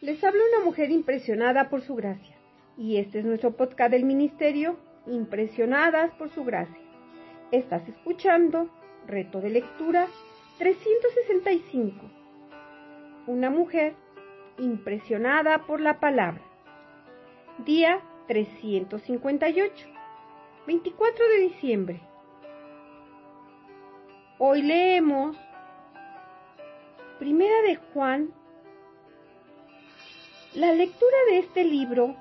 Les habla una mujer impresionada por su gracia. Y este es nuestro podcast del ministerio, Impresionadas por su gracia. Estás escuchando Reto de Lectura 365. Una mujer impresionada por la palabra. Día 358. 24 de diciembre. Hoy leemos Primera de Juan la lectura de este libro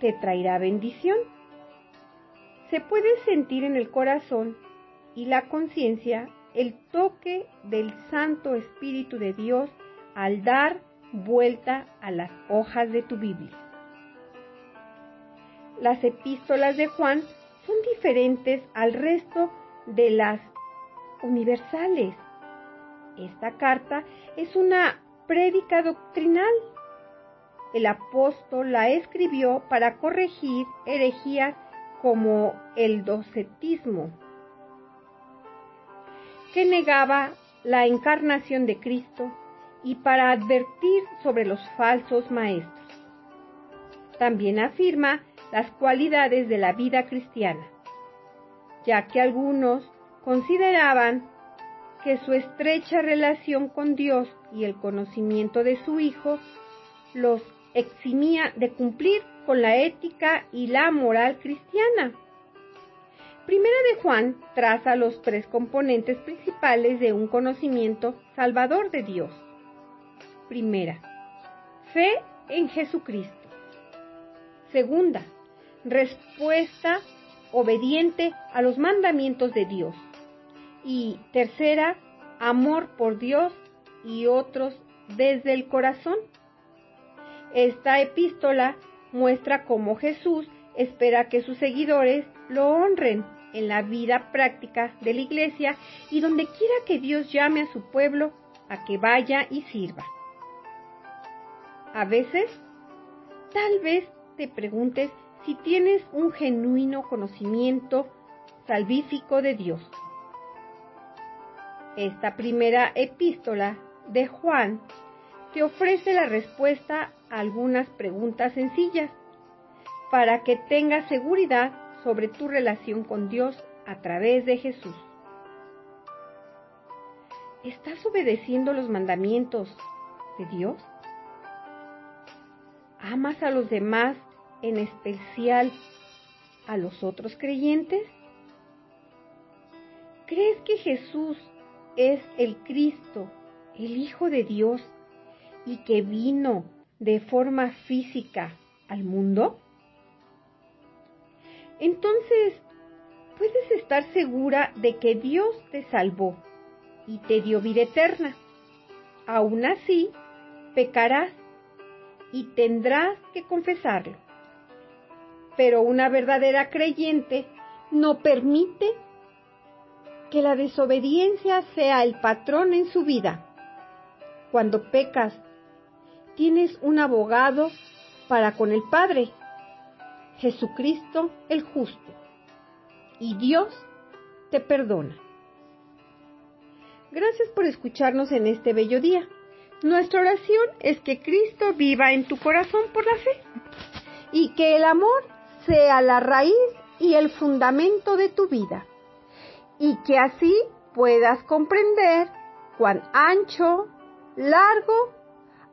te traerá bendición. Se puede sentir en el corazón y la conciencia el toque del Santo Espíritu de Dios al dar vuelta a las hojas de tu Biblia. Las epístolas de Juan son diferentes al resto de las universales. Esta carta es una prédica doctrinal el apóstol la escribió para corregir herejías como el docetismo, que negaba la encarnación de Cristo y para advertir sobre los falsos maestros. También afirma las cualidades de la vida cristiana, ya que algunos consideraban que su estrecha relación con Dios y el conocimiento de su Hijo los eximía de cumplir con la ética y la moral cristiana. Primera de Juan traza los tres componentes principales de un conocimiento salvador de Dios. Primera, fe en Jesucristo. Segunda, respuesta obediente a los mandamientos de Dios. Y tercera, amor por Dios y otros desde el corazón. Esta epístola muestra cómo Jesús espera que sus seguidores lo honren en la vida práctica de la iglesia y donde quiera que Dios llame a su pueblo a que vaya y sirva. A veces, tal vez te preguntes si tienes un genuino conocimiento salvífico de Dios. Esta primera epístola de Juan te ofrece la respuesta a algunas preguntas sencillas para que tengas seguridad sobre tu relación con Dios a través de Jesús. ¿Estás obedeciendo los mandamientos de Dios? ¿Amas a los demás, en especial a los otros creyentes? ¿Crees que Jesús es el Cristo, el Hijo de Dios, y que vino de forma física al mundo? Entonces, puedes estar segura de que Dios te salvó y te dio vida eterna. Aún así, pecarás y tendrás que confesarlo. Pero una verdadera creyente no permite que la desobediencia sea el patrón en su vida. Cuando pecas tienes un abogado para con el Padre, Jesucristo el justo, y Dios te perdona. Gracias por escucharnos en este bello día. Nuestra oración es que Cristo viva en tu corazón por la fe y que el amor sea la raíz y el fundamento de tu vida y que así puedas comprender cuán ancho, largo